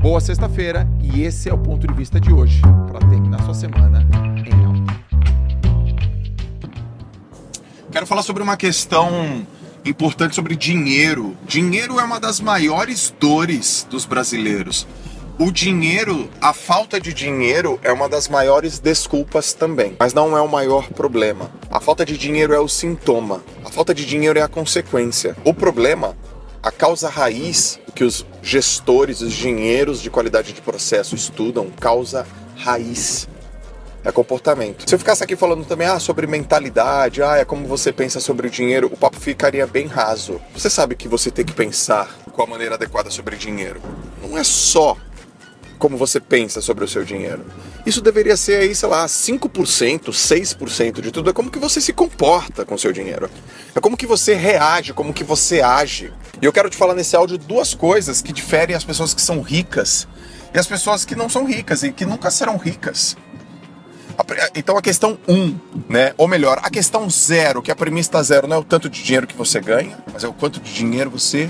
Boa sexta-feira e esse é o ponto de vista de hoje para terminar sua semana em alta. Quero falar sobre uma questão importante sobre dinheiro. Dinheiro é uma das maiores dores dos brasileiros. O dinheiro, a falta de dinheiro é uma das maiores desculpas também, mas não é o maior problema. A falta de dinheiro é o sintoma, a falta de dinheiro é a consequência. O problema, a causa raiz que os gestores, os dinheiros de qualidade de processo estudam, causa raiz é comportamento. Se eu ficasse aqui falando também ah, sobre mentalidade, ah, é como você pensa sobre o dinheiro, o papo ficaria bem raso. Você sabe que você tem que pensar com a maneira adequada sobre dinheiro. Não é só como você pensa sobre o seu dinheiro. Isso deveria ser aí, sei lá, 5%, 6% de tudo. É como que você se comporta com seu dinheiro. É como que você reage, como que você age. E eu quero te falar nesse áudio duas coisas que diferem as pessoas que são ricas e as pessoas que não são ricas e que nunca serão ricas. Então a questão 1, um, né? Ou melhor, a questão 0, que a premissa zero não é o tanto de dinheiro que você ganha, mas é o quanto de dinheiro você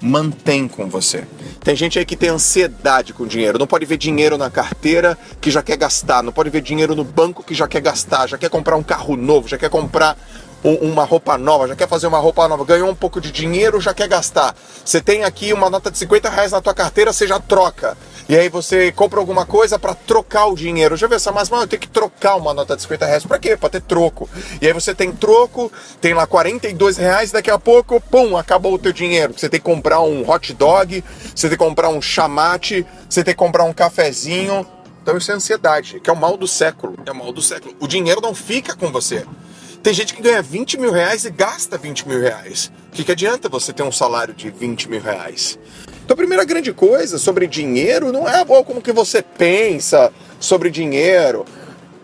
mantém com você. Tem gente aí que tem ansiedade com dinheiro, não pode ver dinheiro na carteira que já quer gastar, não pode ver dinheiro no banco que já quer gastar, já quer comprar um carro novo, já quer comprar uma roupa nova, já quer fazer uma roupa nova, ganhou um pouco de dinheiro, já quer gastar. Você tem aqui uma nota de 50 reais na tua carteira, você já troca. E aí você compra alguma coisa para trocar o dinheiro. Já viu essa mas eu tenho que trocar uma nota de 50 reais. Pra quê? Pra ter troco. E aí você tem troco, tem lá 42 reais, daqui a pouco, pum, acabou o teu dinheiro. Você tem que comprar um hot dog, você tem que comprar um chamate, você tem que comprar um cafezinho. Então isso é ansiedade, que é o mal do século. É o mal do século. O dinheiro não fica com você. Tem gente que ganha 20 mil reais e gasta 20 mil reais. O que, que adianta você ter um salário de 20 mil reais? Então a primeira grande coisa sobre dinheiro não é como que você pensa sobre dinheiro.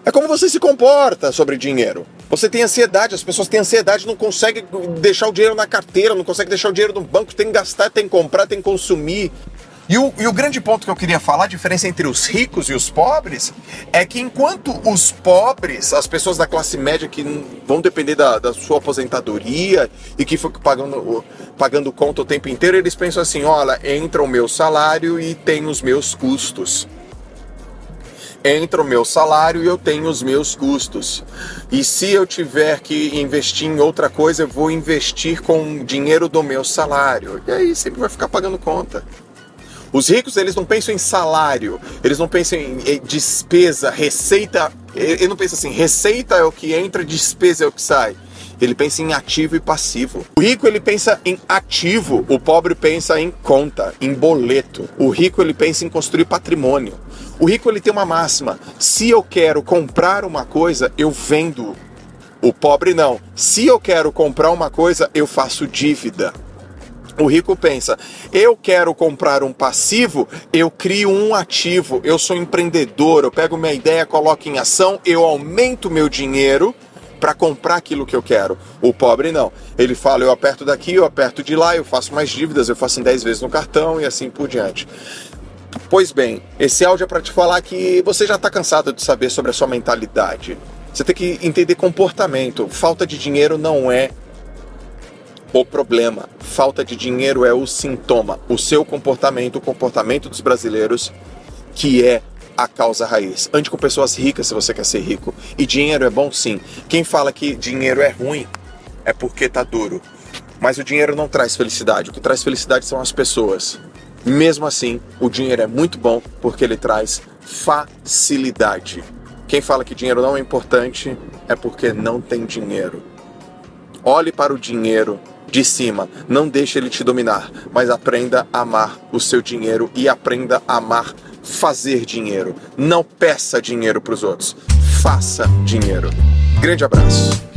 É como você se comporta sobre dinheiro. Você tem ansiedade, as pessoas têm ansiedade, não conseguem deixar o dinheiro na carteira, não conseguem deixar o dinheiro no banco, tem que gastar, tem que comprar, tem que consumir. E o, e o, grande ponto que eu queria falar, a diferença entre os ricos e os pobres, é que enquanto os pobres, as pessoas da classe média que vão depender da, da sua aposentadoria e que ficam pagando, pagando conta o tempo inteiro, eles pensam assim: olha, entra o meu salário e tem os meus custos entra o meu salário e eu tenho os meus custos. E se eu tiver que investir em outra coisa, eu vou investir com o dinheiro do meu salário. E aí sempre vai ficar pagando conta. Os ricos, eles não pensam em salário, eles não pensam em despesa, receita. Ele não pensa assim, receita é o que entra, despesa é o que sai. Ele pensa em ativo e passivo. O rico ele pensa em ativo, o pobre pensa em conta, em boleto. O rico ele pensa em construir patrimônio. O rico ele tem uma máxima: se eu quero comprar uma coisa, eu vendo. O pobre não. Se eu quero comprar uma coisa, eu faço dívida. O rico pensa: eu quero comprar um passivo, eu crio um ativo, eu sou empreendedor, eu pego minha ideia, coloco em ação, eu aumento meu dinheiro para comprar aquilo que eu quero. O pobre não. Ele fala: eu aperto daqui, eu aperto de lá, eu faço mais dívidas, eu faço em 10 vezes no cartão e assim por diante. Pois bem, esse áudio é para te falar que você já está cansado de saber sobre a sua mentalidade. Você tem que entender comportamento. Falta de dinheiro não é o problema. Falta de dinheiro é o sintoma. O seu comportamento, o comportamento dos brasileiros, que é a causa raiz. Ande com pessoas ricas se você quer ser rico. E dinheiro é bom sim. Quem fala que dinheiro é ruim é porque tá duro. Mas o dinheiro não traz felicidade. O que traz felicidade são as pessoas. Mesmo assim, o dinheiro é muito bom porque ele traz facilidade. Quem fala que dinheiro não é importante é porque não tem dinheiro. Olhe para o dinheiro de cima. Não deixe ele te dominar, mas aprenda a amar o seu dinheiro e aprenda a amar fazer dinheiro. Não peça dinheiro para os outros, faça dinheiro. Grande abraço.